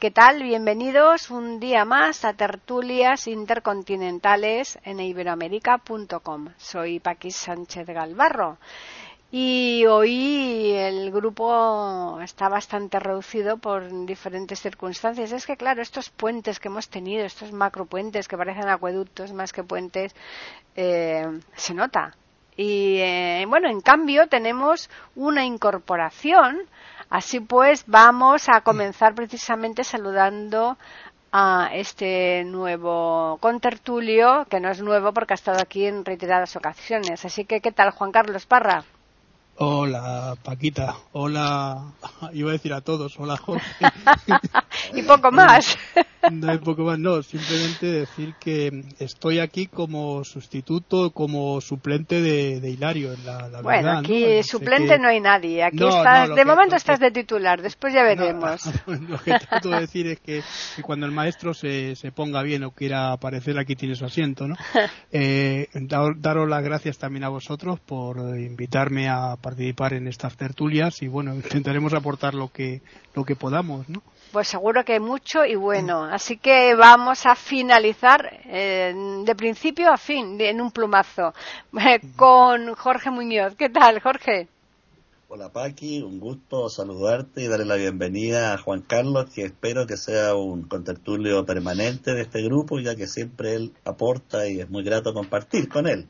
¿Qué tal? Bienvenidos un día más a tertulias intercontinentales en iberoamérica.com. Soy Paqui Sánchez Galvarro y hoy el grupo está bastante reducido por diferentes circunstancias. Es que, claro, estos puentes que hemos tenido, estos macropuentes que parecen acueductos más que puentes, eh, se nota. Y eh, bueno, en cambio tenemos una incorporación Así pues, vamos a comenzar precisamente saludando a este nuevo contertulio, que no es nuevo porque ha estado aquí en reiteradas ocasiones. Así que, ¿qué tal, Juan Carlos Parra? Hola, Paquita. Hola, iba a decir a todos. Hola, Jorge. y poco más. No hay poco más, no. Simplemente decir que estoy aquí como sustituto, como suplente de, Hilario. En la, bueno, aquí suplente no hay nadie. Aquí estás, de momento estás de titular. Después ya veremos. lo que trato de decir es que, cuando el maestro se, se, ponga bien o quiera aparecer, aquí tiene su asiento, ¿no? Eh, daros las gracias también a vosotros por invitarme a participar en estas tertulias y bueno, intentaremos aportar lo que, lo que podamos, ¿no? Pues seguro que mucho y bueno. Así que vamos a finalizar eh, de principio a fin, en un plumazo, con Jorge Muñoz. ¿Qué tal, Jorge? Hola Paqui, un gusto saludarte y darle la bienvenida a Juan Carlos, que espero que sea un contertulio permanente de este grupo, ya que siempre él aporta y es muy grato compartir con él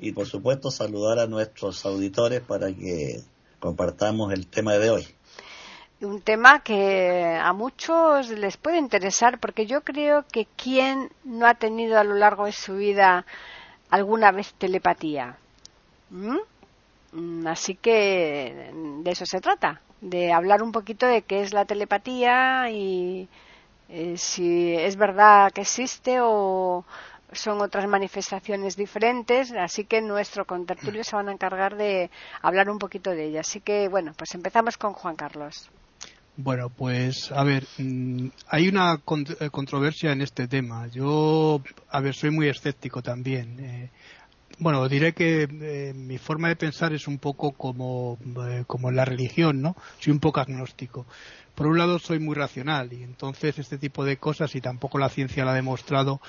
y por supuesto saludar a nuestros auditores para que compartamos el tema de hoy. Un tema que a muchos les puede interesar porque yo creo que quien no ha tenido a lo largo de su vida alguna vez telepatía. ¿Mm? Así que de eso se trata, de hablar un poquito de qué es la telepatía y eh, si es verdad que existe o, son otras manifestaciones diferentes, así que nuestro contertulio se van a encargar de hablar un poquito de ellas. Así que, bueno, pues empezamos con Juan Carlos. Bueno, pues a ver, mm, hay una eh, controversia en este tema. Yo, a ver, soy muy escéptico también. Eh, bueno, diré que eh, mi forma de pensar es un poco como, como en la religión, ¿no? Soy un poco agnóstico por un lado soy muy racional y entonces este tipo de cosas y tampoco la ciencia lo ha demostrado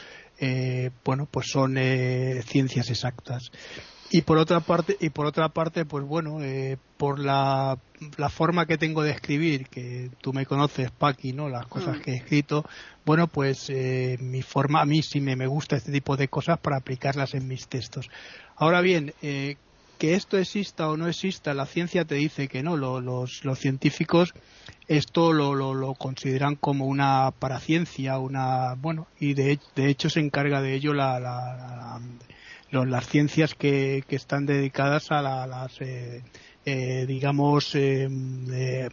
eh, bueno, pues son eh, ciencias exactas. Y por otra parte, y por otra parte, pues bueno, eh, por la, la, forma que tengo de escribir, que tú me conoces, Paqui, ¿no? Las cosas mm. que he escrito, bueno, pues mi forma, a mí sí me, me gusta este tipo de cosas para aplicarlas en mis textos. Ahora bien, que esto exista o no exista, la ciencia te dice que no. Los, los científicos esto lo, lo, consideran como una paraciencia, una bueno, y de, de hecho se encarga de ello la, la, las ciencias que, que, están dedicadas a las eh, eh, digamos, eh, eh,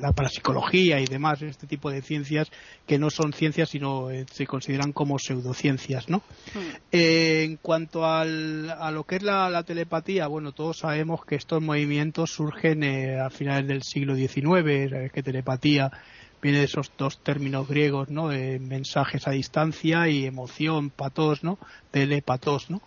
la parapsicología y demás, este tipo de ciencias que no son ciencias sino se consideran como pseudociencias, ¿no? Hmm. en cuanto al, a lo que es la, telepatía, bueno, todos sabemos que estos movimientos surgen a finales del siglo XIX, que telepatía viene de esos dos términos griegos, ¿no? De mensajes a distancia y emoción, patos, ¿no? Telepatos, ¿no?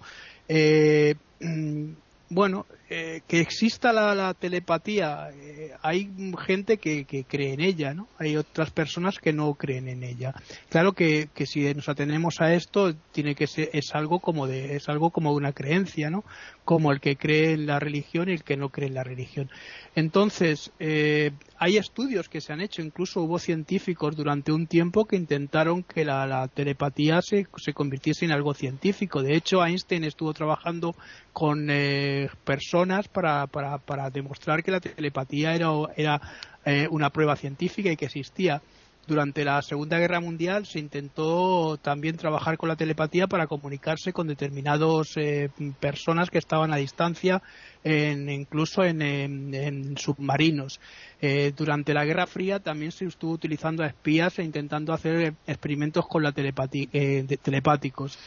Mm, bueno, eh, que exista la, telepatía, eh, hay gente que, cree en ella, ¿no? Hay otras personas que no creen en ella. Claro que, que si nos atenemos a esto, tiene que ser, es algo como de, es algo como una creencia, ¿no? Como el que cree en la religión y el que no cree en la religión. Entonces, eh, hay estudios que se han hecho, incluso hubo científicos durante un tiempo que intentaron que la, telepatía se, se, convirtiese en algo científico. De hecho, Einstein estuvo trabajando con eh, personas para, para, para, demostrar que la telepatía era, era eh, una prueba científica y que existía. durante la Segunda Guerra Mundial se intentó también trabajar con la telepatía para comunicarse con determinados eh, personas que estaban a distancia, incluso en, submarinos. Eh, durante la Guerra Fría también se estuvo utilizando a espías e intentando hacer experimentos con la eh, telepáticos.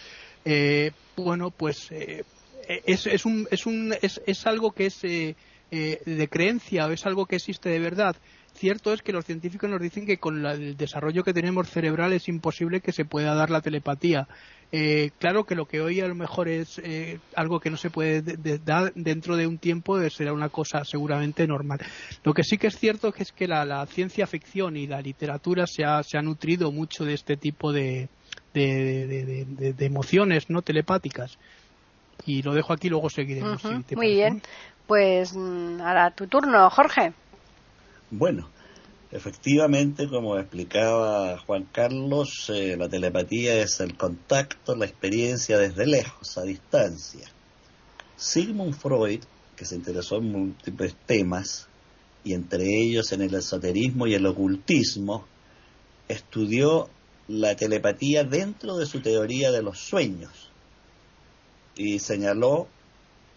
bueno, pues es, un, es, un, es, es algo que es de creencia o es algo que existe de verdad cierto es que los científicos nos dicen que con el desarrollo que tenemos cerebral es imposible que se pueda dar la telepatía. Eh, claro que lo que hoy a lo mejor es eh, algo que no se puede dar dentro de un tiempo eh, será una cosa seguramente normal. Lo que sí que es cierto es que la, ciencia ficción y la literatura se ha, nutrido mucho de este tipo de, de, emociones no telepáticas. Y lo dejo aquí, luego seguiremos. Muy bien. Pues mm, ahora tu turno, Jorge. Bueno, efectivamente, como explicaba Juan Carlos, eh, la telepatía es el contacto, la experiencia desde lejos, a distancia. Sigmund Freud, que se interesó en múltiples temas, y entre ellos en el esoterismo y el ocultismo, estudió la telepatía dentro de su teoría de los sueños y señaló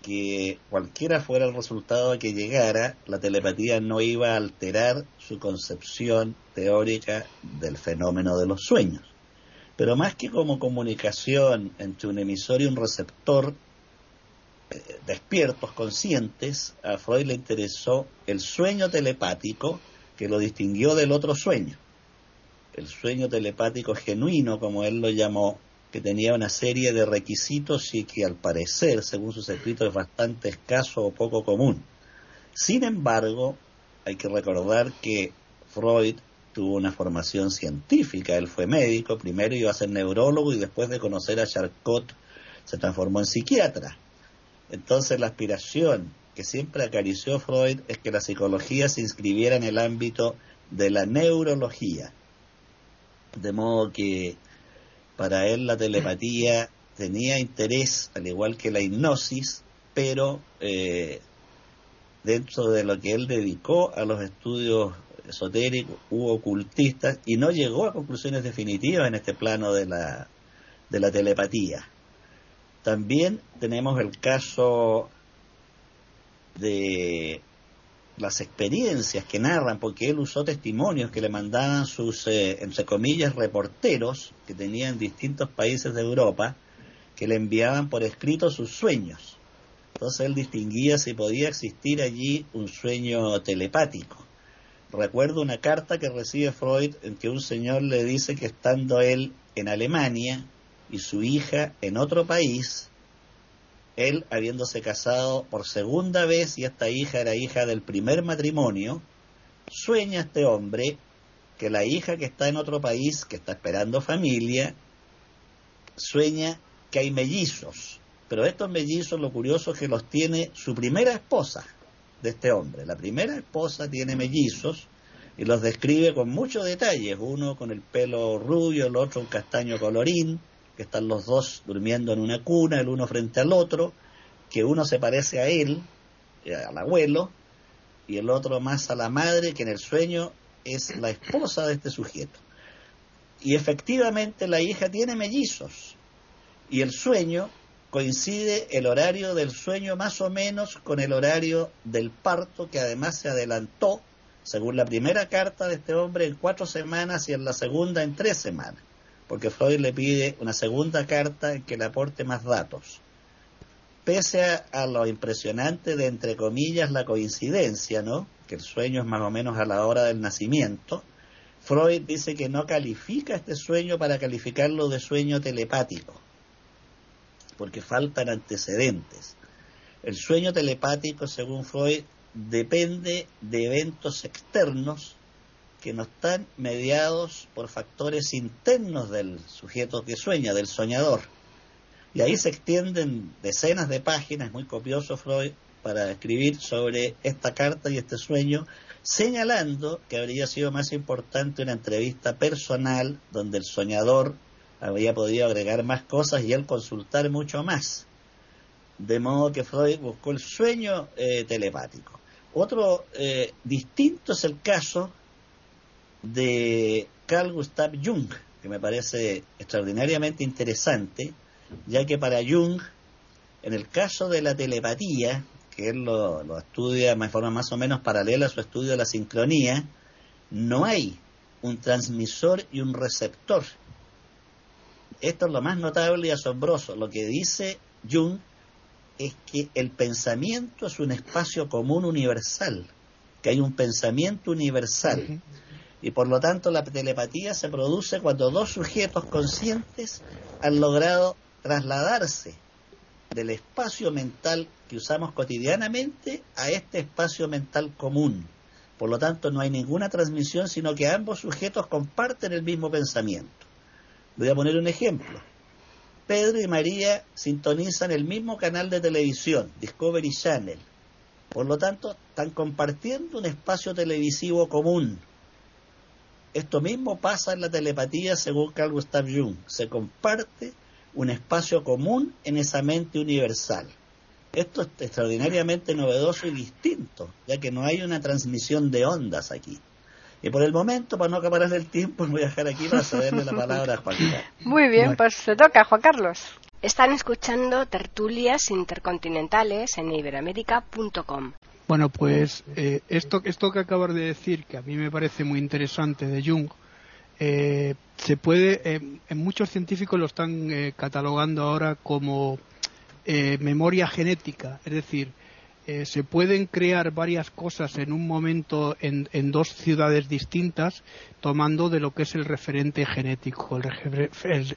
que cualquiera fuera el resultado que llegara, la telepatía no iba a alterar su concepción teórica del fenómeno de los sueños. Pero más que como comunicación entre un emisor y un receptor eh, despiertos, conscientes, a Freud le interesó el sueño telepático que lo distinguió del otro sueño. El sueño telepático genuino, como él lo llamó, que tenía una serie de requisitos y que al parecer, según sus escritos, es bastante escaso o poco común. Sin embargo, hay que recordar que Freud tuvo una formación científica, él fue médico, primero iba a ser neurólogo y después de conocer a Charcot se transformó en psiquiatra. Entonces la aspiración que siempre acarició Freud es que la psicología se inscribiera en el ámbito de la neurología. De modo que para él la telepatía tenía interés, al igual que la hipnosis, pero eh, dentro de lo que él dedicó a los estudios esotéricos u ocultistas y no llegó a conclusiones definitivas en este plano de la, de la telepatía. También tenemos el caso de las experiencias que narran, porque él usó testimonios que le mandaban sus, eh, entre comillas, reporteros que tenían distintos países de Europa, que le enviaban por escrito sus sueños. Entonces él distinguía si podía existir allí un sueño telepático. Recuerdo una carta que recibe Freud en que un señor le dice que estando él en Alemania y su hija en otro país, él habiéndose casado por segunda vez y esta hija era hija del primer matrimonio, sueña este hombre que la hija que está en otro país, que está esperando familia, sueña que hay mellizos, pero estos mellizos lo curioso es que los tiene su primera esposa de este hombre. La primera esposa tiene mellizos y los describe con muchos detalles, uno con el pelo rubio, el otro un castaño colorín, que están los dos durmiendo en una cuna, el uno frente al otro, que uno se parece a él, eh, al abuelo, y el otro más a la madre, que en el sueño es la esposa de este sujeto. Y efectivamente la hija tiene mellizos, y el sueño coincide el horario del sueño más o menos con el horario del parto, que además se adelantó, según la primera carta de este hombre, en cuatro semanas y en la segunda en tres semanas porque Freud le pide una segunda carta en que le aporte más datos. Pese a, lo impresionante de, entre comillas, la coincidencia, ¿no? Que el sueño es más o menos a la hora del nacimiento, Freud dice que no califica este sueño para calificarlo de sueño telepático, porque faltan antecedentes. El sueño telepático, según Freud, depende de eventos externos que no están mediados por factores internos del sujeto que sueña, del soñador. Y ahí se extienden decenas de páginas, muy copioso Freud, para escribir sobre esta carta y este sueño, señalando que habría sido más importante una entrevista personal donde el soñador habría podido agregar más cosas y él consultar mucho más. De modo que Freud buscó el sueño eh, telepático. Otro eh, distinto es el caso de Carl Gustav Jung, que me parece extraordinariamente interesante, ya que para Jung, en el caso de la telepatía, que él lo, lo estudia de forma más o menos paralela a su estudio de la sincronía, no hay un transmisor y un receptor. Esto es lo más notable y asombroso. Lo que dice Jung es que el pensamiento es un espacio común universal, que hay un pensamiento universal. Y por lo tanto la telepatía se produce cuando dos sujetos conscientes han logrado trasladarse del espacio mental que usamos cotidianamente a este espacio mental común. Por lo tanto, no hay ninguna transmisión, sino que ambos sujetos comparten el mismo pensamiento. Voy a poner un ejemplo. Pedro y María sintonizan el mismo canal de televisión, Discovery Channel. Por lo tanto, están compartiendo un espacio televisivo común. Esto mismo pasa en la telepatía según Carl Gustav Jung. Se comparte un espacio común en esa mente universal. Esto es extraordinariamente novedoso y distinto, ya que no hay una transmisión de ondas aquí. Y por el momento, para no acabar el tiempo, voy a dejar aquí para cederle la palabra a Juan Carlos. Muy bien, pues se toca, Juan Carlos. Están escuchando tertulias intercontinentales en iberoamérica.com. Bueno, pues eh, esto, esto que acabas de decir, que a mí me parece muy interesante de Jung, eh, se puede, eh, en muchos científicos lo están eh, catalogando ahora como eh, memoria genética, es decir, eh, se pueden crear varias cosas en un momento en, dos ciudades distintas tomando de lo que es el referente genético, el,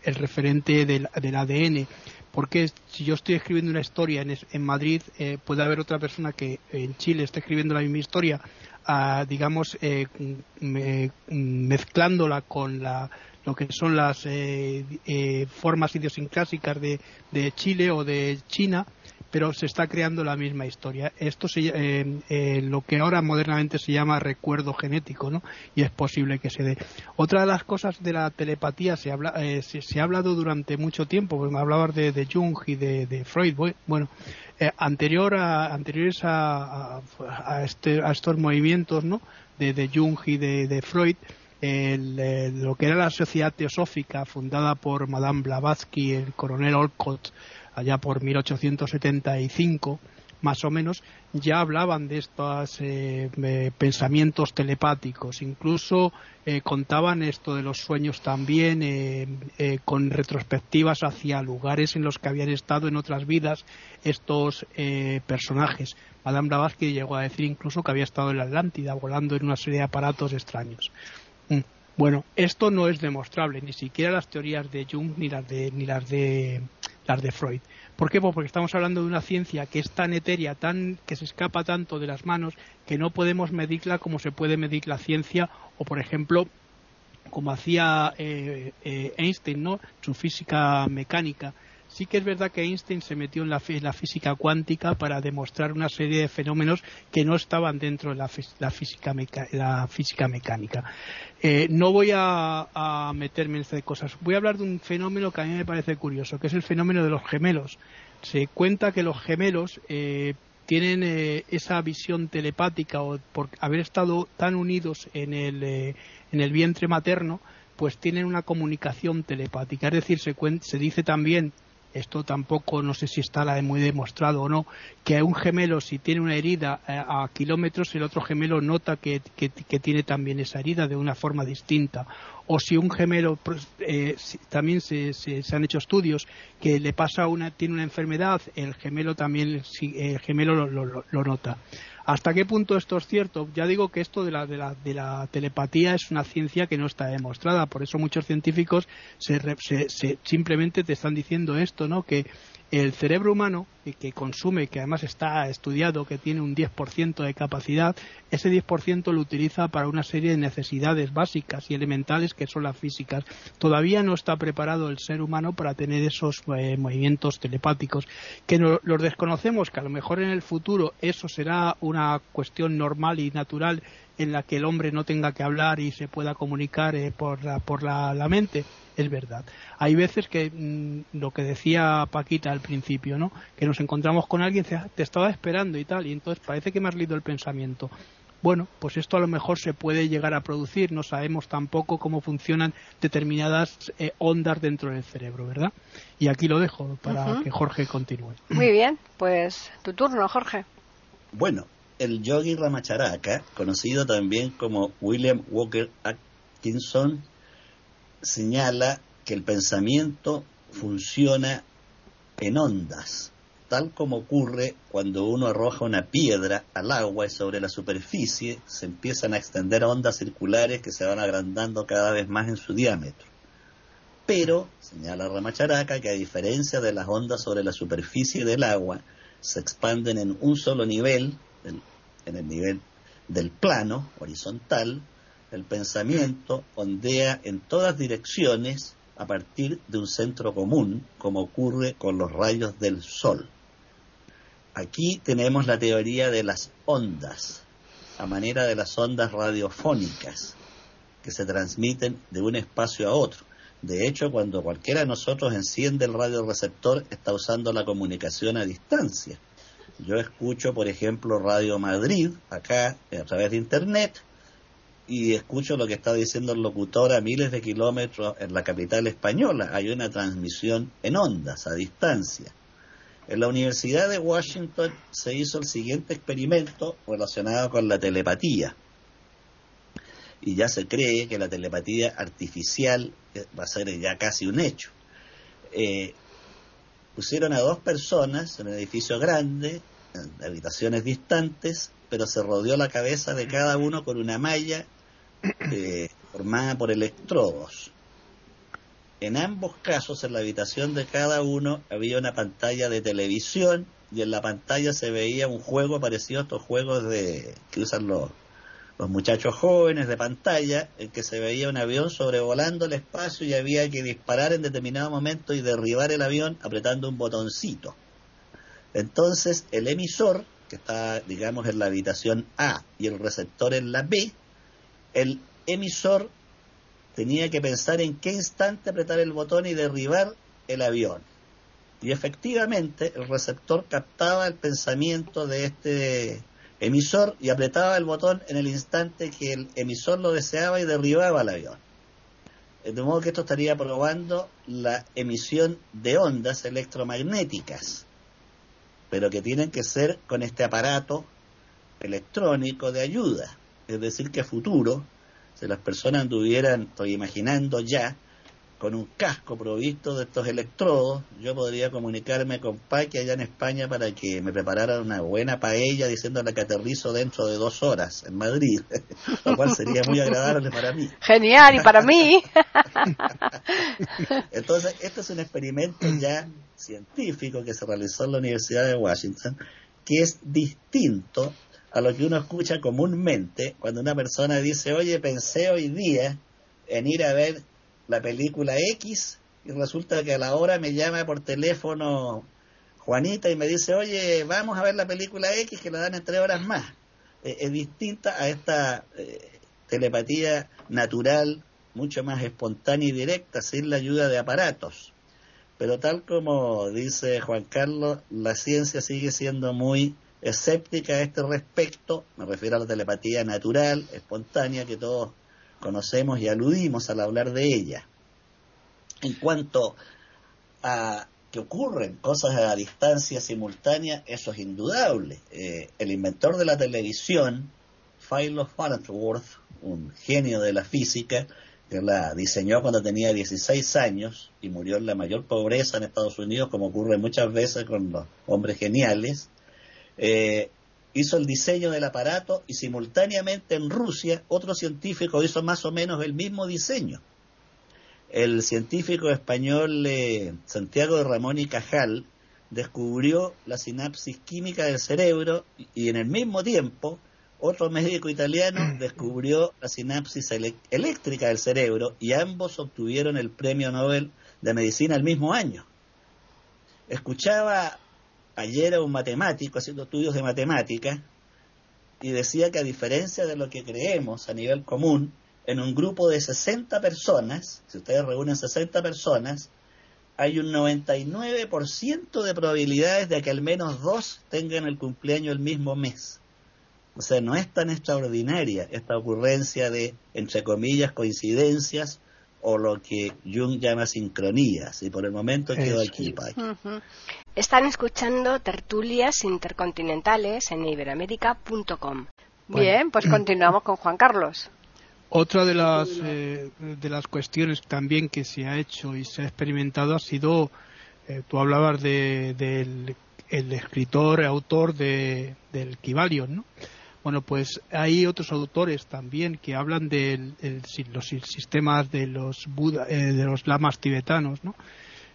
el, referente del, ADN. Porque si yo estoy escribiendo una historia en, en Madrid, eh, puede haber otra persona que en Chile esté escribiendo la misma historia, a, digamos, eh, me, mezclándola con la, lo que son las eh, formas idiosincrásicas de, Chile o de China, pero se está creando la misma historia. Esto se, eh, eh, lo que ahora modernamente se llama recuerdo genético, ¿no? Y es posible que se dé. Otra de las cosas de la telepatía se, habla, eh, ha hablado durante mucho tiempo, me hablabas de, Jung y de, de Freud. Bueno, eh, anterior a, anteriores a, a, a, este, estos movimientos, ¿no? De, Jung y de, Freud, el, eh, lo que era la sociedad teosófica fundada por Madame Blavatsky, el coronel Olcott, allá por 1875, más o menos, ya hablaban de estos eh, pensamientos telepáticos. Incluso eh, contaban esto de los sueños también eh, eh, con retrospectivas hacia lugares en los que habían estado en otras vidas estos personajes. Madame Blavatsky llegó a decir incluso que había estado en la Atlántida volando en una serie de aparatos extraños. Mm. Bueno, esto no es demostrable, ni siquiera las teorías de Jung ni las de, ni las de, las de Freud. ¿Por qué? Pues porque estamos hablando de una ciencia que es tan etérea, tan, que se escapa tanto de las manos, que no podemos medirla como se puede medir la ciencia, o por ejemplo, como hacía eh, eh, Einstein, ¿no? Su física mecánica. Sí que es verdad que Einstein se metió en la, física cuántica para demostrar una serie de fenómenos que no estaban dentro de la, física, meca, la física, mecánica. Eh, no voy a, a, meterme en estas cosas. Voy a hablar de un fenómeno que a mí me parece curioso, que es el fenómeno de los gemelos. Se cuenta que los gemelos eh, tienen eh, esa visión telepática o por haber estado tan unidos en el, eh, en el vientre materno, pues tienen una comunicación telepática. Es decir, se, se dice también esto tampoco no sé si está muy demostrado o no, que un gemelo si tiene una herida eh, a kilómetros, el otro gemelo nota que, tiene también esa herida de una forma distinta. O si un gemelo, eh, si, también se, se, han hecho estudios, que le pasa una, tiene una enfermedad, el gemelo también, el gemelo lo, lo, lo nota. ¿Hasta qué punto esto es cierto? Ya digo que esto de la, de la, de la telepatía es una ciencia que no está demostrada. Por eso muchos científicos se, se, se, simplemente te están diciendo esto, ¿no? Que el cerebro humano, que consume, que además está estudiado, que tiene un 10% de capacidad, ese 10% lo utiliza para una serie de necesidades básicas y elementales que son las físicas. Todavía no está preparado el ser humano para tener esos eh, movimientos telepáticos, que no, los desconocemos, que a lo mejor en el futuro eso será una cuestión normal y natural en la que el hombre no tenga que hablar y se pueda comunicar eh, por, la, por la, la, mente, es verdad. Hay veces que mmm, lo que decía Paquita al principio, ¿no? Que nos encontramos con alguien, te estaba esperando y tal, y entonces parece que me has leído el pensamiento. bueno, pues esto a lo mejor se puede llegar a producir, no sabemos tampoco cómo funcionan determinadas eh, ondas dentro del cerebro, ¿verdad? Y aquí lo dejo para que Jorge continúe. Muy bien, pues tu turno, Jorge. Bueno, el yogi Ramacharaka, conocido también como William Walker Atkinson, señala que el pensamiento funciona en ondas tal como ocurre cuando uno arroja una piedra al agua y sobre la superficie se empiezan a extender ondas circulares que se van agrandando cada vez más en su diámetro. Pero, señala Ramacharaca, que a diferencia de las ondas sobre la superficie del agua, se expanden en un solo nivel, en el nivel del plano horizontal, el pensamiento ondea en todas direcciones a partir de un centro común, como ocurre con los rayos del sol. Aquí tenemos la teoría de las ondas, a manera de las ondas radiofónicas que se transmiten de un espacio a otro. De hecho, cuando cualquiera de nosotros enciende el radioreceptor, está usando la comunicación a distancia. Yo escucho, por ejemplo, Radio Madrid, acá a través de Internet, y escucho lo que está diciendo el locutor a miles de kilómetros en la capital española. Hay una transmisión en ondas, a distancia. En la Universidad de Washington se hizo el siguiente experimento relacionado con la telepatía. Y ya se cree que la telepatía artificial eh, va a ser ya casi un hecho. Eh, pusieron a dos personas en un edificio grande, en habitaciones distantes, pero se rodeó la cabeza de cada uno con una malla eh, formada por electrodos. En ambos casos, en la habitación de cada uno había una pantalla de televisión y en la pantalla se veía un juego parecido a estos juegos de que usan los, los muchachos jóvenes de pantalla, en que se veía un avión sobrevolando el espacio y había que disparar en determinado momento y derribar el avión apretando un botoncito. Entonces, el emisor, que está, digamos, en la habitación A y el receptor en la B, el emisor tenía que pensar en qué instante apretar el botón y derribar el avión. Y efectivamente el receptor captaba el pensamiento de este emisor y apretaba el botón en el instante que el emisor lo deseaba y derribaba el avión. De modo que esto estaría probando la emisión de ondas electromagnéticas, pero que tienen que ser con este aparato electrónico de ayuda. Es decir, que a futuro si las personas anduvieran, estoy imaginando ya, con un casco provisto de estos electrodos, yo podría comunicarme con Paqui allá en España para que me prepararan una buena paella diciéndole que aterrizo dentro de dos horas en Madrid, lo cual sería muy agradable para mí. Genial, y para mí. Entonces, este es un experimento ya científico que se realizó en la Universidad de Washington, que es distinto a lo que uno escucha comúnmente cuando una persona dice, oye, pensé hoy día en ir a ver la película X y resulta que a la hora me llama por teléfono Juanita y me dice, oye, vamos a ver la película X que la dan en tres horas más. Eh, es distinta a esta eh, telepatía natural, mucho más espontánea y directa, sin la ayuda de aparatos. Pero tal como dice Juan Carlos, la ciencia sigue siendo muy escéptica a este respecto, me refiero a la telepatía natural, espontánea, que todos conocemos y aludimos al hablar de ella. En cuanto a que ocurren cosas a distancia simultánea, eso es indudable. Eh, el inventor de la televisión, Philo Farnsworth, un genio de la física, que la diseñó cuando tenía 16 años y murió en la mayor pobreza en Estados Unidos, como ocurre muchas veces con los hombres geniales, eh, hizo el diseño del aparato y simultáneamente en Rusia otro científico hizo más o menos el mismo diseño. El científico español eh, Santiago de Ramón y Cajal descubrió la sinapsis química del cerebro y, en el mismo tiempo otro médico italiano descubrió la sinapsis eléctrica del cerebro y ambos obtuvieron el premio Nobel de Medicina el mismo año. Escuchaba ayer era un matemático haciendo estudios de matemática y decía que a diferencia de lo que creemos a nivel común, en un grupo de 60 personas, si ustedes reúnen 60 personas, hay un 99% de probabilidades de que al menos dos tengan el cumpleaños el mismo mes. O sea, no es tan extraordinaria esta ocurrencia de, entre comillas, coincidencias o lo que Jung llama sincronías. Y por el momento quedo aquí, Paqui. Están escuchando tertulias intercontinentales en iberoamérica.com. Bien, pues continuamos con Juan Carlos. Otra de las, eh, de las cuestiones también que se ha hecho y se ha experimentado ha sido, eh, tú hablabas de, del el escritor, autor de, del Kibalion, ¿no? Bueno, pues hay otros autores también que hablan de los sistemas de los Buda, eh, de los lamas tibetanos, ¿no?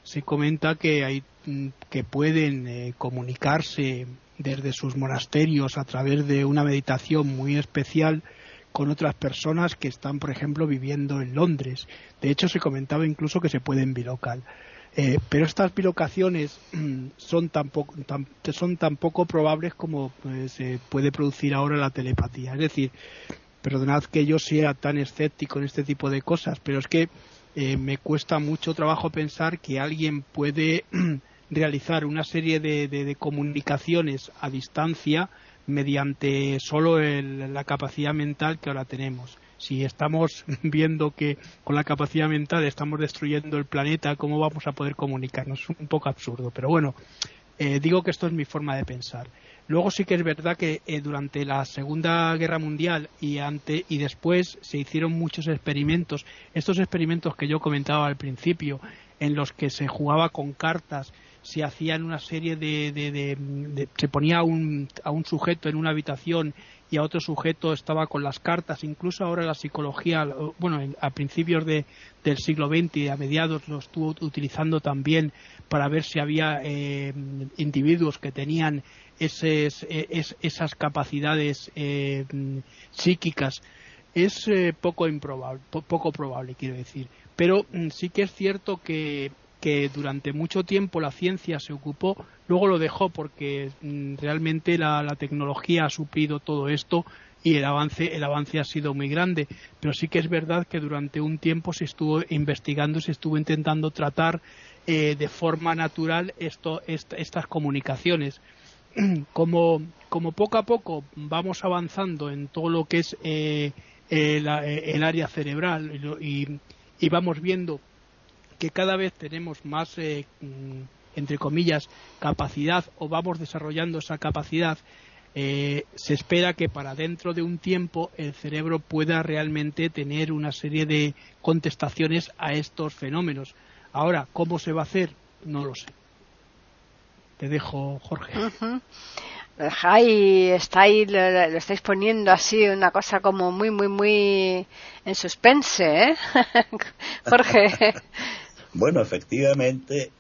Se comenta que hay mm, que pueden comunicarse desde sus monasterios a través de una meditación muy especial con otras personas que están, por ejemplo, viviendo en Londres. De hecho, se comentaba incluso que se puede en bilocal. Eh, pero estas bilocaciones mm, son tan, poco, tan poco probables como pues, se puede producir ahora la telepatía. Es decir, perdonad que yo sea tan escéptico en este tipo de cosas, pero es que eh, me cuesta mucho trabajo pensar que alguien puede realizar una serie de comunicaciones a distancia mediante solo la capacidad mental que ahora tenemos. Si estamos viendo que con la capacidad mental estamos destruyendo el planeta, ¿cómo vamos a poder comunicarnos? Es un poco absurdo, pero bueno, eh, digo que esto es mi forma de pensar. Luego sí que es verdad que eh, durante la Segunda Guerra Mundial y, ante, y después se hicieron muchos experimentos. Estos experimentos que yo comentaba al principio, en los que se jugaba con cartas, se hacían una serie de, se ponía a un, a un sujeto en una habitación y a otro sujeto estaba con las cartas. Incluso ahora la psicología bueno a principios de, del siglo XX y a mediados lo estuvo utilizando también para ver si había eh, individuos que tenían eses, esas capacidades eh, psíquicas. Es eh, poco improbable poco probable quiero decir. Pero mm, sí que es cierto que que durante mucho tiempo la ciencia se ocupó, luego lo dejó porque mm, realmente la, tecnología ha suplido todo esto y el avance, el avance ha sido muy grande. Pero sí que es verdad que durante un tiempo se estuvo investigando, se estuvo intentando tratar eh, de forma natural esto, estas comunicaciones. Como, como, poco a poco vamos avanzando en todo lo que es eh, el, el, área cerebral y, y vamos viendo que cada vez tenemos más, eh, mm, entre comillas, capacidad o vamos desarrollando esa capacidad, eh, se espera que para dentro de un tiempo el cerebro pueda realmente tener una serie de contestaciones a estos fenómenos. Ahora, ¿cómo se va a hacer? No lo sé. Te dejo, Jorge. está ahí, lo, estáis poniendo así una cosa como muy, muy, muy en suspense, ¿eh? Jorge. Bueno, efectivamente,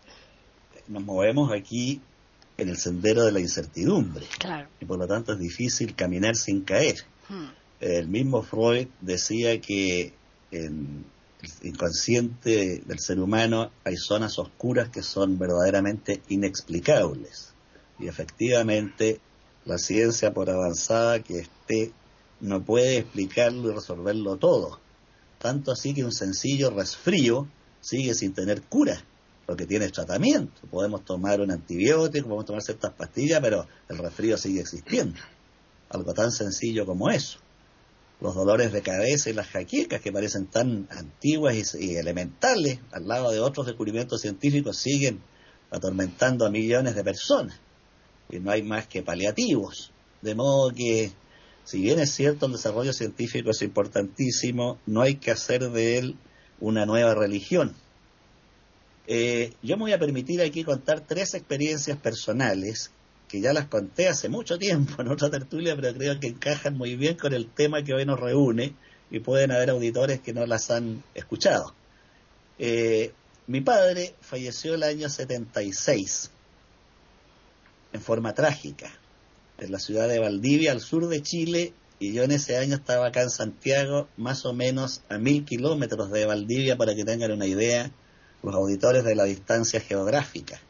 nos movemos aquí en el sendero de la incertidumbre. Y por lo tanto es difícil caminar sin caer. Hmm. El mismo Freud decía que en el inconsciente del ser humano hay zonas oscuras que son verdaderamente inexplicables. Y efectivamente, la ciencia, por avanzada que esté, no puede explicarlo y resolverlo todo. Tanto así que un sencillo resfrío sigue sin tener cura, porque tiene tratamiento. Podemos tomar un antibiótico, podemos tomar ciertas pastillas, pero el resfrío sigue existiendo. Algo tan sencillo como eso. Los dolores de cabeza y las jaquecas, que parecen tan antiguas y, elementales, al lado de otros descubrimientos científicos, siguen atormentando a millones de personas. Y no hay más que paliativos. De modo que, si bien es cierto el desarrollo científico es importantísimo, no hay que hacer de él una nueva religión. Eh, yo me voy a permitir aquí contar tres experiencias personales que ya las conté hace mucho tiempo en otra tertulia, pero creo que encajan muy bien con el tema que hoy nos reúne y pueden haber auditores que no las han escuchado. Eh, mi padre falleció el año 76 en forma trágica en la ciudad de Valdivia, al sur de Chile, y yo en ese año estaba acá en Santiago, más o menos a mil kilómetros de Valdivia, para que tengan una idea los auditores de la distancia geográfica.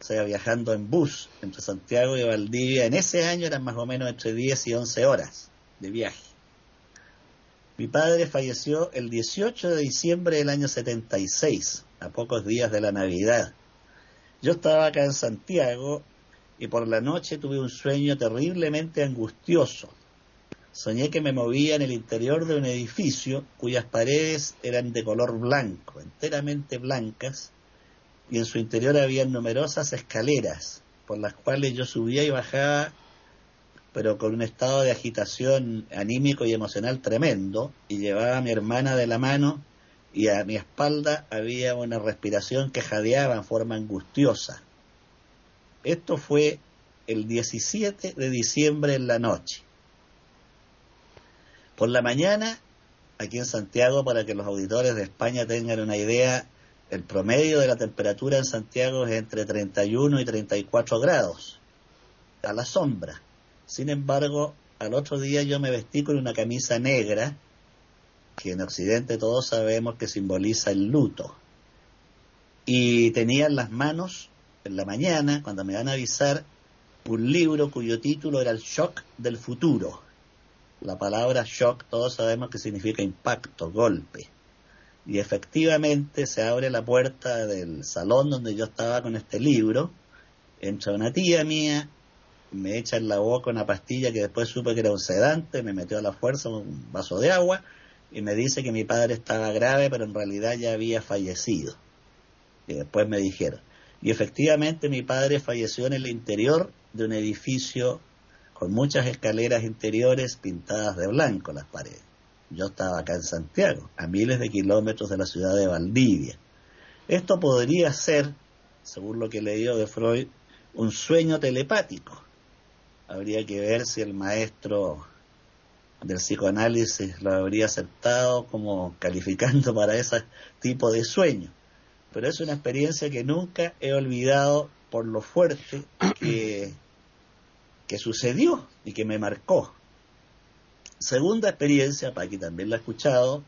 O sea, viajando en bus entre Santiago y Valdivia, en ese año eran más o menos entre 10 y 11 horas de viaje. Mi padre falleció el 18 de diciembre del año 76, a pocos días de la Navidad. Yo estaba acá en Santiago y por la noche tuve un sueño terriblemente angustioso. Soñé que me movía en el interior de un edificio cuyas paredes eran de color blanco, enteramente blancas, y en su interior había numerosas escaleras por las cuales yo subía y bajaba, pero con un estado de agitación anímico y emocional tremendo, y llevaba a mi hermana de la mano y a mi espalda había una respiración que jadeaba en forma angustiosa. Esto fue el 17 de diciembre en la noche. Por la mañana, aquí en Santiago, para que los auditores de España tengan una idea, el promedio de la temperatura en Santiago es entre 31 y 34 grados, a la sombra. Sin embargo, al otro día yo me vestí con una camisa negra, que en Occidente todos sabemos que simboliza el luto. Y tenía en las manos, en la mañana, cuando me van a avisar, un libro cuyo título era El shock del futuro. La palabra shock todos sabemos que significa impacto, golpe. Y efectivamente se abre la puerta del salón donde yo estaba con este libro, entra una tía mía, me echa en la boca una pastilla que después supe que era un sedante, me metió a la fuerza un vaso de agua y me dice que mi padre estaba grave, pero en realidad ya había fallecido. Y después me dijeron. Y efectivamente mi padre falleció en el interior de un edificio con muchas escaleras interiores pintadas de blanco las paredes. Yo estaba acá en Santiago, a miles de kilómetros de la ciudad de Valdivia. Esto podría ser, según lo que leído de Freud, un sueño telepático. Habría que ver si el maestro del psicoanálisis lo habría aceptado como calificando para ese tipo de sueño. Pero es una experiencia que nunca he olvidado por lo fuerte que, que sucedió y que me marcó. Segunda experiencia, para que también la he escuchado,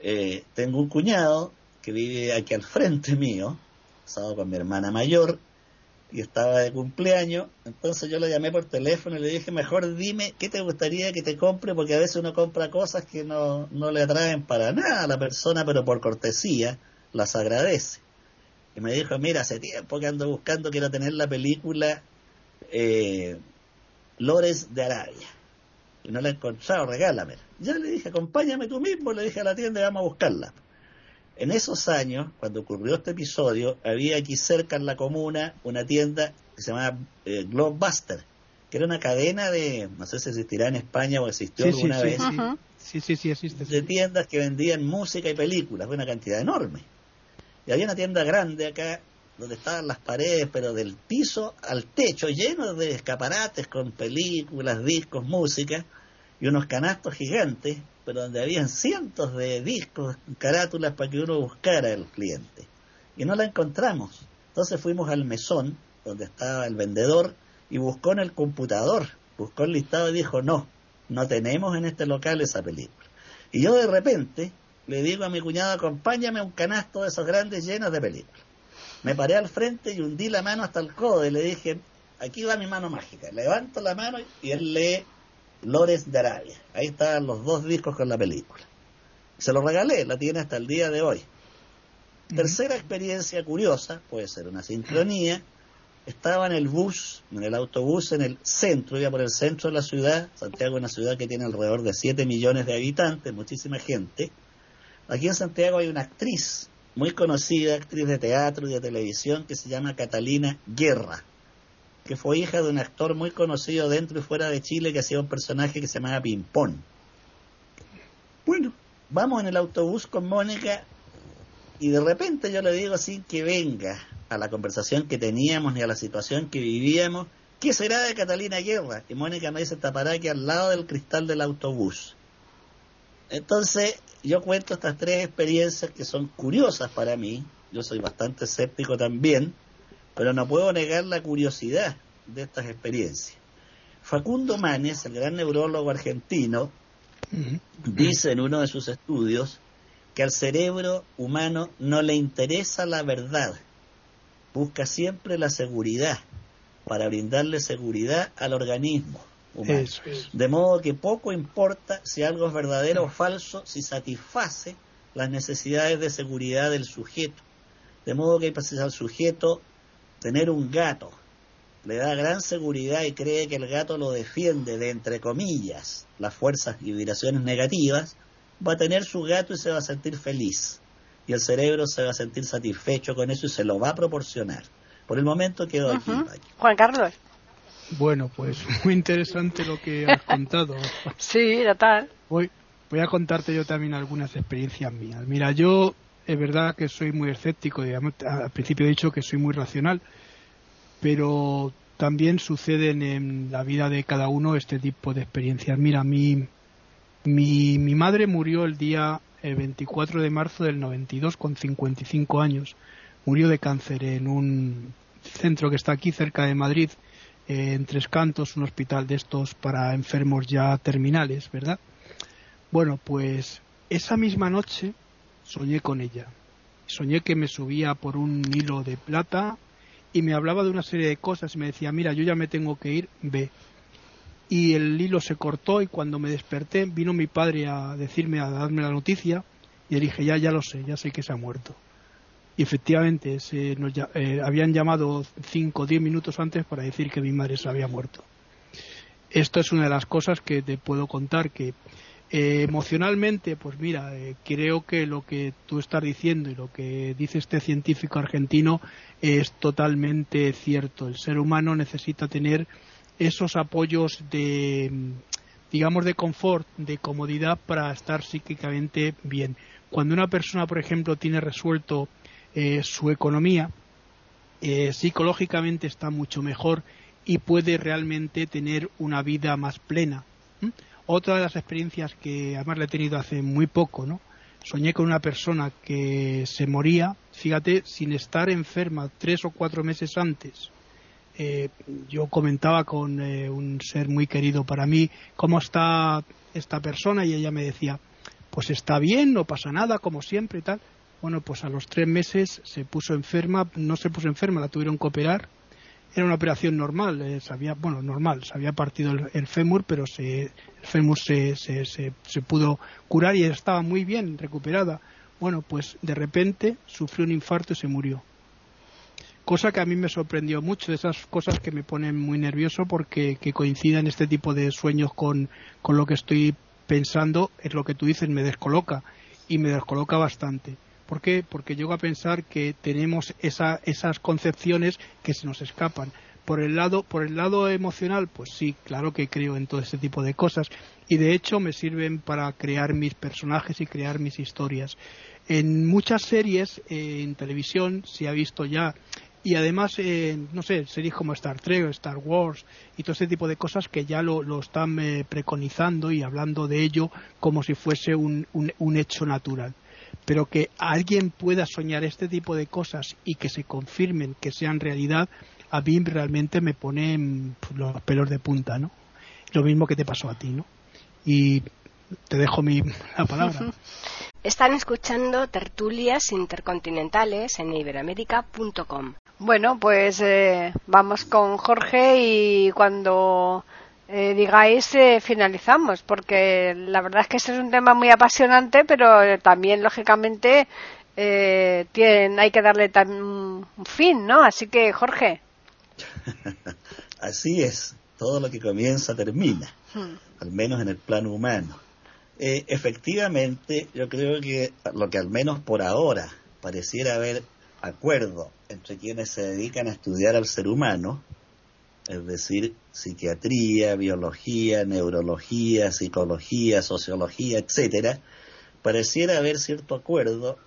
eh, tengo un cuñado que vive aquí al frente mío, casado con mi hermana mayor, y estaba de cumpleaños, entonces yo lo llamé por teléfono y le dije, mejor dime qué te gustaría que te compre, porque a veces uno compra cosas que no, no le atraen para nada a la persona, pero por cortesía las agradece. Y me dijo, mira, hace tiempo que ando buscando, quiero tener la película eh, Lores de Arabia. Y no la he encontrado, regálamela. Ya le dije, acompáñame tú mismo, le dije a la tienda, vamos a buscarla. En esos años, cuando ocurrió este episodio, había aquí cerca en la comuna una tienda que se llamaba eh, que era una cadena de, no sé si existirá en España o existió alguna vez, sí, sí, sí, existe, de tiendas que vendían música y películas, una cantidad enorme. Y había una tienda grande acá donde estaban las paredes, pero del piso al techo, lleno de escaparates con películas, discos, música, y unos canastos gigantes pero donde habían cientos de discos, carátulas para que uno buscara el cliente. Y no la encontramos. Entonces fuimos al mesón, donde estaba el vendedor, y buscó en el computador, buscó el listado y dijo, no, no tenemos en este local esa película. Y yo de repente le digo a mi cuñado, acompáñame a un canasto de esos grandes llenos de películas. Me paré al frente y hundí la mano hasta el codo y le dije, aquí va mi mano mágica. Levanto la mano y él lee Lores de Arabia. Ahí están los dos discos con la película. Se lo regalé, la tiene hasta el día de hoy. Tercera experiencia curiosa, puede ser una sincronía, estaba en el bus, en el autobús en el centro, iba por el centro de la ciudad, Santiago es una ciudad que tiene alrededor de 7 millones de habitantes, muchísima gente. Aquí en Santiago hay una actriz muy conocida, actriz de teatro y de televisión, que se llama Catalina Guerra que fue hija de un actor muy conocido dentro y fuera de Chile que hacía un personaje que se llamaba Pimpón. Bueno, vamos en el autobús con Mónica y de repente yo le digo sin que venga a la conversación que teníamos ni a la situación que vivíamos, ¿qué será de Catalina Guerra? Y Mónica me dice, tapará aquí al lado del cristal del autobús. Entonces, yo cuento estas tres experiencias que son curiosas para mí, yo soy bastante escéptico también, pero no puedo negar la curiosidad de estas experiencias. Facundo Manes, el gran neurólogo argentino, dice en uno de sus estudios que al cerebro humano no le interesa la verdad, busca siempre la seguridad para brindarle seguridad al organismo humano. De modo que poco importa si algo es verdadero o falso, si satisface las necesidades de seguridad del sujeto. De modo que al sujeto tener un gato le da gran seguridad y cree que el gato lo defiende de, entre comillas, las fuerzas y vibraciones negativas, va a tener su gato y se va a sentir feliz. Y el cerebro se va a sentir satisfecho con eso y se lo va a proporcionar. Por el momento quedo aquí. Juan Carlos. Bueno, pues muy interesante lo que has contado. sí, tal. Voy, voy a contarte yo también algunas experiencias mías. Mira, yo es verdad que soy muy escéptico, digamos, al principio he dicho que soy muy racional, pero también suceden en la vida de cada uno este tipo de experiencias. Mira, mi, mi, mi madre murió el día 24 de marzo del 92 con 55 años. Murió de cáncer en un centro que está aquí cerca de Madrid, eh, en Tres Cantos, un hospital de estos para enfermos ya terminales, ¿verdad? Bueno, pues esa misma noche soñé con ella. Soñé que me subía por un hilo de plata y me hablaba de una serie de cosas y me decía, mira, yo ya me tengo que ir, ve. Y el hilo se cortó y cuando me desperté vino mi padre a decirme, a darme la noticia y le dije, ya, ya lo sé, ya sé que se ha muerto. Y efectivamente se nos, eh, habían llamado cinco o diez minutos antes para decir que mi madre se había muerto. Esto es una de las cosas que te puedo contar que eh, emocionalmente, pues mira, eh, creo que lo que tú estás diciendo y lo que dice este científico argentino es totalmente cierto. El ser humano necesita tener esos apoyos de, digamos, de confort, de comodidad para estar psíquicamente bien. Cuando una persona, por ejemplo, tiene resuelto eh, su economía, psicológicamente está mucho mejor y puede realmente tener una vida más plena. Otra de las experiencias que además la he tenido hace muy poco, ¿no? Soñé con una persona que se moría, fíjate, sin estar enferma tres o cuatro meses antes. Eh, yo comentaba con eh, un ser muy querido para mí cómo está esta persona y ella me decía, pues está bien, no pasa nada, como siempre y tal. Bueno, pues a los tres meses se puso enferma, no se puso enferma, la tuvieron que operar era una operación normal, eh, se había, bueno, normal, se había partido el, fémur, pero se, el fémur se, se, se, pudo curar y estaba muy bien recuperada. Bueno, pues de repente sufrió un infarto y se murió. Cosa que a mí me sorprendió mucho, de esas cosas que me ponen muy nervioso porque que coincidan este tipo de sueños con, con lo que estoy pensando, es lo que tú dices, me descoloca y me descoloca bastante. ¿Por qué? Porque llego a pensar que tenemos esas concepciones que se nos escapan. Por el lado, por el lado emocional, pues sí, claro que creo en todo este tipo de cosas y de hecho me sirven para crear mis personajes y crear mis historias. En muchas series eh, en televisión se ha visto ya y además, eh, no sé, series como Star Trek, Star Wars y todo ese tipo de cosas que ya lo, están eh, preconizando y hablando de ello como si fuese un hecho natural pero que alguien pueda soñar este tipo de cosas y que se confirmen que sean realidad, a mí realmente me pone los pelos de punta, ¿no? Lo mismo que te pasó a ti, ¿no? Y te dejo mi, la palabra. Están escuchando tertulias intercontinentales en iberoamérica.com. Bueno, pues eh, vamos con Jorge y cuando eh, digáis, eh, finalizamos, porque la verdad es que este es un tema muy apasionante, pero eh, también, lógicamente, eh, hay que darle un fin, ¿no? Así que, Jorge. Así es, todo lo que comienza termina, hmm. al menos en el plano humano. efectivamente, yo creo que lo que al menos por ahora pareciera haber acuerdo entre quienes se dedican a estudiar al ser humano, es decir, psiquiatría, biología, neurología, psicología, sociología, etcétera, pareciera haber cierto acuerdo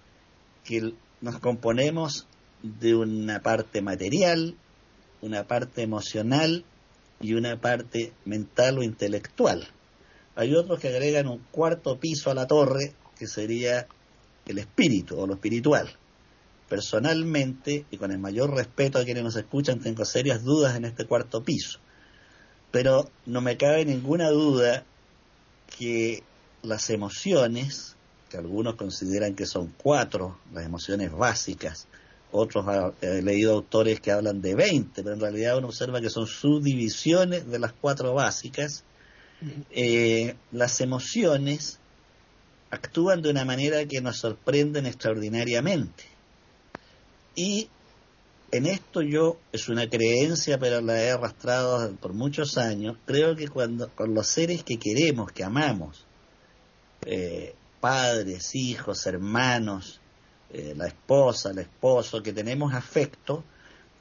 que nos componemos de una parte material, una parte emocional y una parte mental o intelectual. Hay otros que agregan un cuarto piso a la torre, que sería el espíritu o lo espiritual personalmente y con el mayor respeto a quienes nos escuchan, tengo serias dudas en este cuarto piso. Pero no me cabe ninguna duda que las emociones, que algunos consideran que son cuatro, las emociones básicas, otros he leído autores que hablan de 20, pero en realidad uno observa que son subdivisiones de las cuatro básicas. Eh, las emociones actúan de una manera que nos sorprenden extraordinariamente y en esto yo, es una creencia, pero la he arrastrado por muchos años, creo que cuando con los seres que queremos, que amamos, eh, padres, hijos, hermanos, eh, la esposa, el esposo, que tenemos afecto,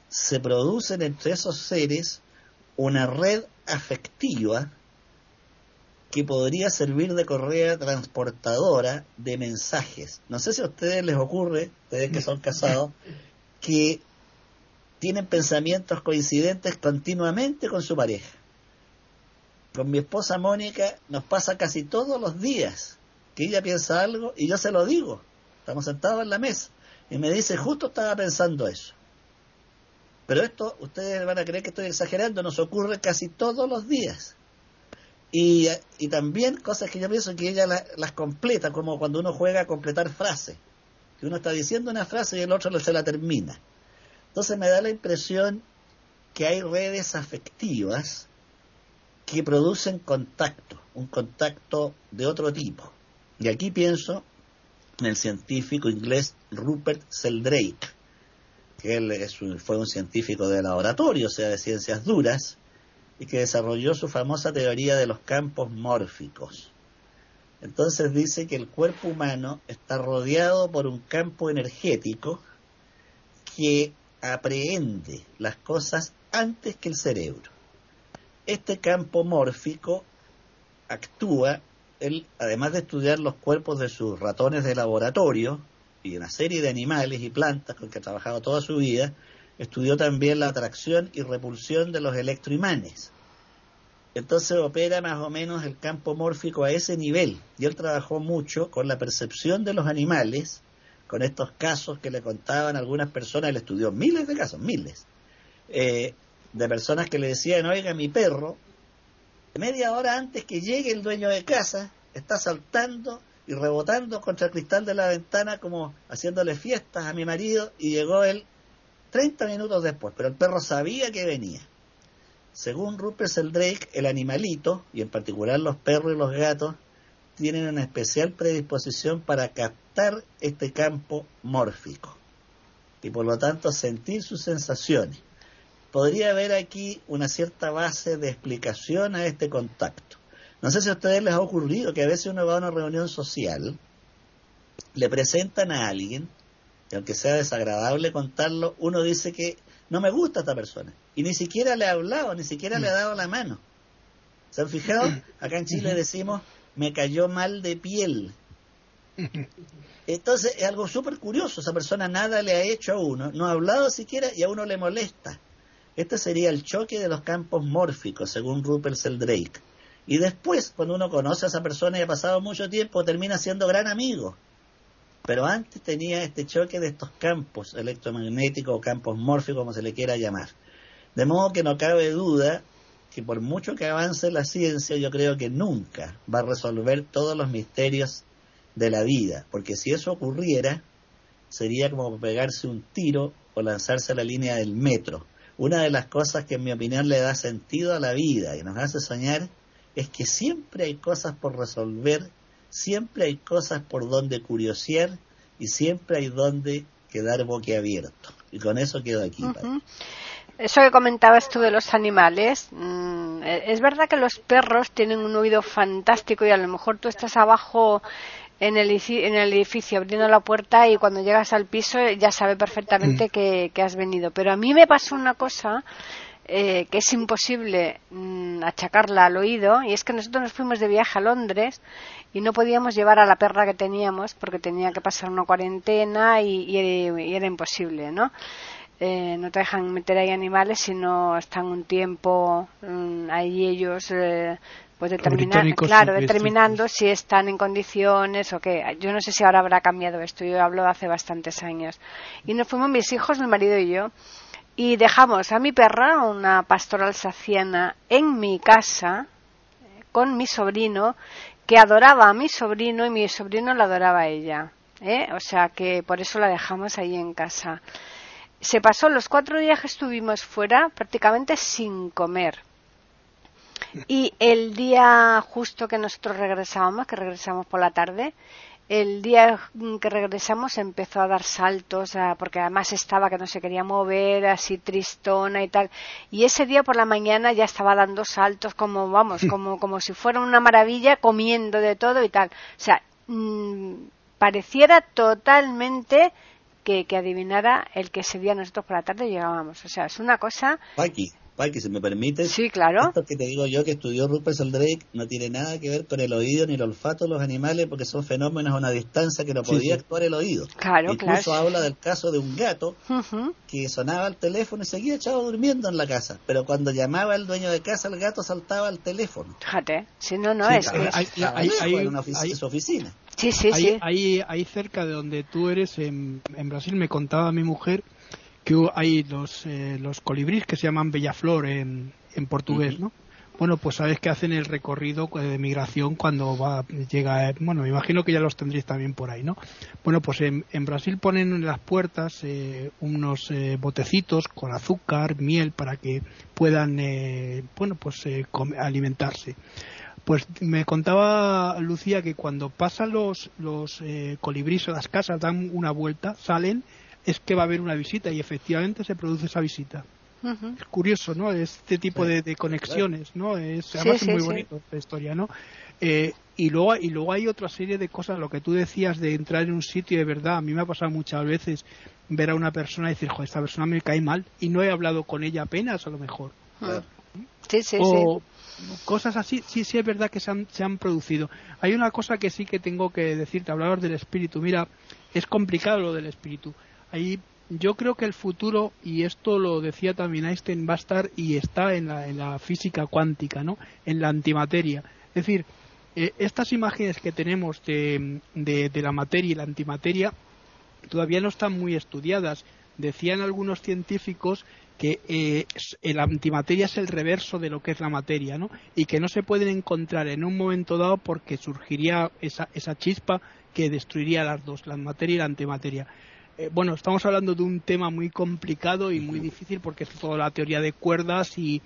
se producen entre esos seres una red afectiva que podría servir de correa transportadora de mensajes. No sé si a ustedes les ocurre, ustedes que son casados, que tienen pensamientos coincidentes continuamente con su pareja. Con mi esposa Mónica nos pasa casi todos los días que ella piensa algo y yo se lo digo. Estamos sentados en la mesa y me dice, justo estaba pensando eso. Pero esto, ustedes van a creer que estoy exagerando, nos ocurre casi todos los días. Y, también cosas que yo pienso que ella las completa, como cuando uno juega a completar frases. Que uno está diciendo una frase y el otro se la termina. Entonces me da la impresión que hay redes afectivas que producen contacto, un contacto de otro tipo. Y aquí pienso en el científico inglés Rupert Sheldrake, que él fue un científico de laboratorio, o sea, de ciencias duras, y que desarrolló su famosa teoría de los campos mórficos. Entonces dice que el cuerpo humano está rodeado por un campo energético que aprehende las cosas antes que el cerebro. Este campo mórfico actúa, él, además de estudiar los cuerpos de sus ratones de laboratorio y una serie de animales y plantas con que ha trabajado toda su vida, estudió también la atracción y repulsión de los electroimanes. Entonces opera más o menos el campo mórfico a ese nivel. Y él trabajó mucho con la percepción de los animales con estos casos que le contaban algunas personas, él estudió miles de casos, miles, eh, de personas que le decían, oiga, mi perro, media hora antes que llegue el dueño de casa, está saltando y rebotando contra el cristal de la ventana como haciéndole fiestas a mi marido y llegó él 30 minutos después, pero el perro sabía que venía. Según Rupert Sheldrake, el animalito, y en particular los perros y los gatos, tienen una especial predisposición para captar este campo mórfico y por lo tanto sentir sus sensaciones. Podría haber aquí una cierta base de explicación a este contacto. No sé si a ustedes les ha ocurrido que a veces uno va a una reunión social, le presentan a alguien, y aunque sea desagradable contarlo, uno dice que no me gusta esta persona. Y ni siquiera le ha hablado, ni siquiera le ha dado la mano. ¿Se han fijado? Acá en Chile decimos, me cayó mal de piel. Entonces es algo súper curioso, esa persona nada le ha hecho a uno, no ha hablado siquiera y a uno le molesta. Este sería el choque de los campos mórficos, según Rupert Sheldrake. Y después, cuando uno conoce a esa persona y ha pasado mucho tiempo, termina siendo gran amigo. Pero antes tenía este choque de estos campos electromagnéticos o campos mórficos, como se le quiera llamar. De modo que no cabe duda que por mucho que avance la ciencia, yo creo que nunca va a resolver todos los misterios de la vida, porque si eso ocurriera, sería como pegarse un tiro o lanzarse a la línea del metro. Una de las cosas que en mi opinión le da sentido a la vida y nos hace soñar es que siempre hay cosas por resolver, siempre hay cosas por donde curiosear y siempre hay donde quedar boquiabierto. Y con eso quedo aquí. Eso que comentabas tú de los animales, mm, e, es verdad que los perros tienen un oído fantástico y a lo mejor tú estás abajo en el, en el edificio abriendo la puerta y cuando llegas al piso ya sabe perfectamente mm. que, has venido. Pero a mí me pasó una cosa eh, que es imposible mm, achacarla al oído y es que nosotros nos fuimos de viaje a Londres y no podíamos llevar a la perra que teníamos porque tenía que pasar una cuarentena y, y era imposible, ¿no? Eh, no te dejan meter ahí animales si no están un tiempo mm, ahí ellos eh, pues determinando claro determinando si están en condiciones o qué. Yo no sé si ahora habrá cambiado esto yo hablo de hace bastantes años. Y nos fuimos mis hijos mi marido y yo y dejamos a mi perra una pastora alsaciana en mi casa con mi sobrino que adoraba a mi sobrino y mi sobrino la adoraba a ella ¿eh? o sea que por eso la dejamos ahí en casa se pasó los cuatro días que estuvimos fuera prácticamente sin comer. Y el día justo que nosotros regresábamos, que regresamos por la tarde, el día que regresamos empezó a dar saltos, porque además estaba que no se quería mover, así tristona y tal. Y ese día por la mañana ya estaba dando saltos como, vamos, como, como si fuera una maravilla, comiendo de todo y tal. O sea, mm, pareciera totalmente que, que, adivinara el que ese día nosotros por la tarde llegábamos. O sea, es una cosa que si me permite. Sí, claro. Esto que te digo yo que estudió Rupert Sheldrake no tiene nada que ver con el oído ni el olfato de los animales porque son fenómenos a una distancia que no podía actuar el oído. Claro, Incluso habla del caso de un gato que sonaba el teléfono y seguía echado durmiendo en la casa. Pero cuando llamaba el dueño de casa, el gato saltaba al teléfono. Fíjate, si no, no es. que hay, una oficina. Sí, sí, sí. Ahí, cerca de donde tú eres, en, en Brasil, me contaba mi mujer que hay los, eh, los colibríes que se llaman bellaflor en, en portugués, ¿no? Bueno, pues sabes que hacen el recorrido de migración cuando va, llega, bueno, me imagino que ya los tendréis también por ahí, ¿no? Bueno, pues en, Brasil ponen en las puertas eh, unos eh, botecitos con azúcar, miel, para que puedan, bueno, pues alimentarse. Pues me contaba Lucía que cuando pasan los, los colibríes a las casas, dan una vuelta, salen es que va a haber una visita y efectivamente se produce esa visita. Es curioso, ¿no? Este tipo de, conexiones, ¿no? Es además muy bonito esta historia, ¿no? Eh, y luego y luego hay otra serie de cosas, lo que tú decías de entrar en un sitio de verdad, a mí me ha pasado muchas veces ver a una persona y decir, joder, esta persona me cae mal y no he hablado con ella apenas a lo mejor. Sí, sí, o cosas así, sí, sí es verdad que se han, se han producido. Hay una cosa que sí que tengo que decirte, hablabas del espíritu. Mira, es complicado lo del espíritu ahí yo creo que el futuro, y esto lo decía también Einstein, va a estar y está en la, en la física cuántica, ¿no? En la antimateria. Es decir, eh, estas imágenes que tenemos de, la materia y la antimateria todavía no están muy estudiadas. Decían algunos científicos que eh, la antimateria es el reverso de lo que es la materia, ¿no? Y que no se pueden encontrar en un momento dado porque surgiría esa, esa chispa que destruiría las dos, la materia y la antimateria. Eh, bueno, estamos hablando de un tema muy complicado y muy difícil porque es toda la teoría de cuerdas y,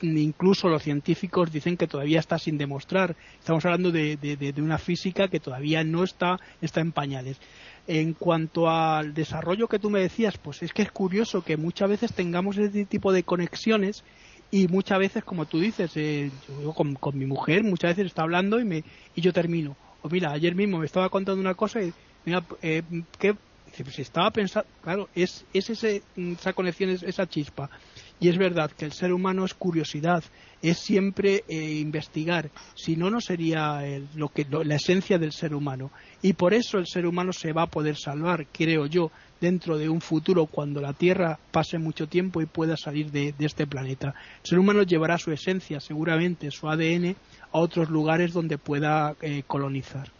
incluso los científicos dicen que todavía está sin demostrar. Estamos hablando de, una física que todavía no está, está en pañales. En cuanto al desarrollo que tú me decías, pues es que es curioso que muchas veces tengamos ese tipo de conexiones y muchas veces, como tú dices, eh, yo con, mi mujer muchas veces está hablando y, me, y yo termino. O mira, ayer mismo me estaba contando una cosa y mira, eh, ¿qué, pues si estaba pensando, claro, es, ese, esa conexión, es esa chispa. Y es verdad que el ser humano es curiosidad, es siempre eh, investigar. Si no, no sería lo que, la esencia del ser humano. Y por eso el ser humano se va a poder salvar, creo yo, dentro de un futuro cuando la Tierra pase mucho tiempo y pueda salir de, este planeta. El ser humano llevará su esencia, seguramente, su ADN, a otros lugares donde pueda eh, colonizar.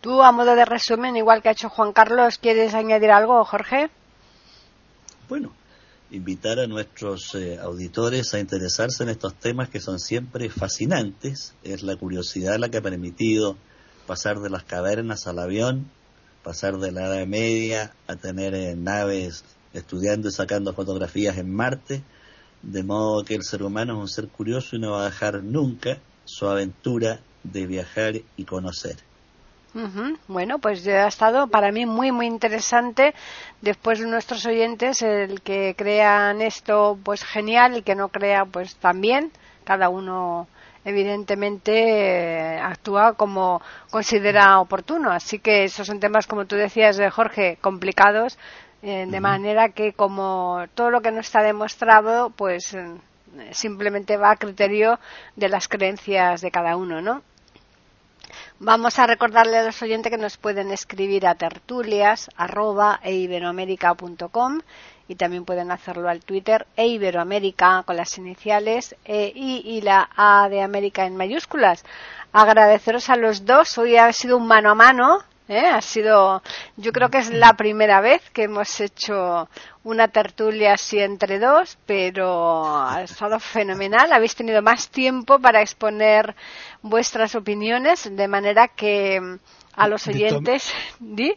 Tú, a modo de resumen, igual que ha hecho Juan Carlos, ¿quieres añadir algo, Jorge? Bueno, invitar a nuestros eh, auditores a interesarse en estos temas que son siempre fascinantes. Es la curiosidad la que ha permitido pasar de las cavernas al avión, pasar de la Edad Media a tener eh, naves estudiando y sacando fotografías en Marte, de modo que el ser humano es un ser curioso y no va a dejar nunca su aventura de viajar y conocer. Bueno, pues ya ha estado para mí muy, muy interesante. Después de nuestros oyentes, el que crean esto, pues genial, y que no crea, pues también. Cada uno, evidentemente, actúa como considera oportuno. Así que esos son temas, como tú decías, Jorge, complicados, eh, de manera que, como todo lo que no está demostrado, pues simplemente va a criterio de las creencias de cada uno, ¿no? Vamos a recordarle a los oyentes que nos pueden escribir a tertulias y también pueden hacerlo al Twitter e con las iniciales e, I y la A de América en mayúsculas. Agradeceros a los dos. Hoy ha sido un mano a mano ¿eh? Ha sido, yo creo que es la primera vez que hemos hecho una tertulia así entre dos, pero ha estado fenomenal. Habéis tenido más tiempo para exponer vuestras opiniones, de manera que a los oyentes, ¿di?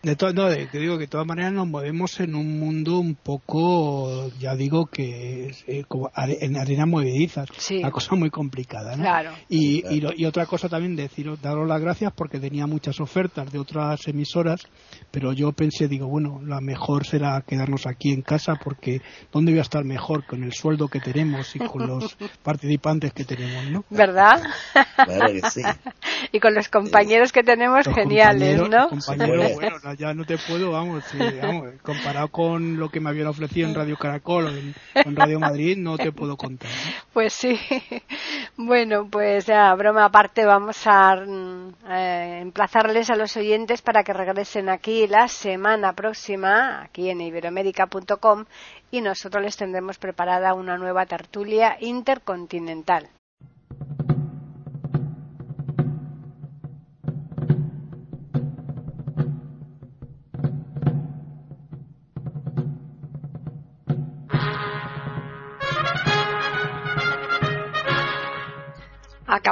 De todo, no, de, te digo que de todas maneras nos movemos en un mundo un poco, ya digo que es, eh, como are- en arena movediza, Sí. una cosa muy complicada, ¿no? Claro. Y, y, lo- y otra cosa también deciros, daros las gracias porque tenía muchas ofertas de otras emisoras, pero yo pensé, digo, bueno, la mejor será quedarnos aquí en casa porque ¿dónde voy a estar mejor con el sueldo que tenemos y con los participantes que tenemos, ¿no? ¿Verdad? Claro que sí. y con los compañeros que tenemos Los geniales, compañeros- ¿no? los compañeros, bueno, ya no te puedo, vamos, sí, vamos, comparado con lo que me habían ofrecido en Radio Caracol o en, en Radio Madrid, no te puedo contar. ¿no? Pues sí. Bueno, pues ya, broma aparte, vamos a mm, eh, emplazarles a los oyentes para que regresen aquí la semana próxima, aquí en iberoamérica.com, y nosotros les tendremos preparada una nueva tertulia intercontinental.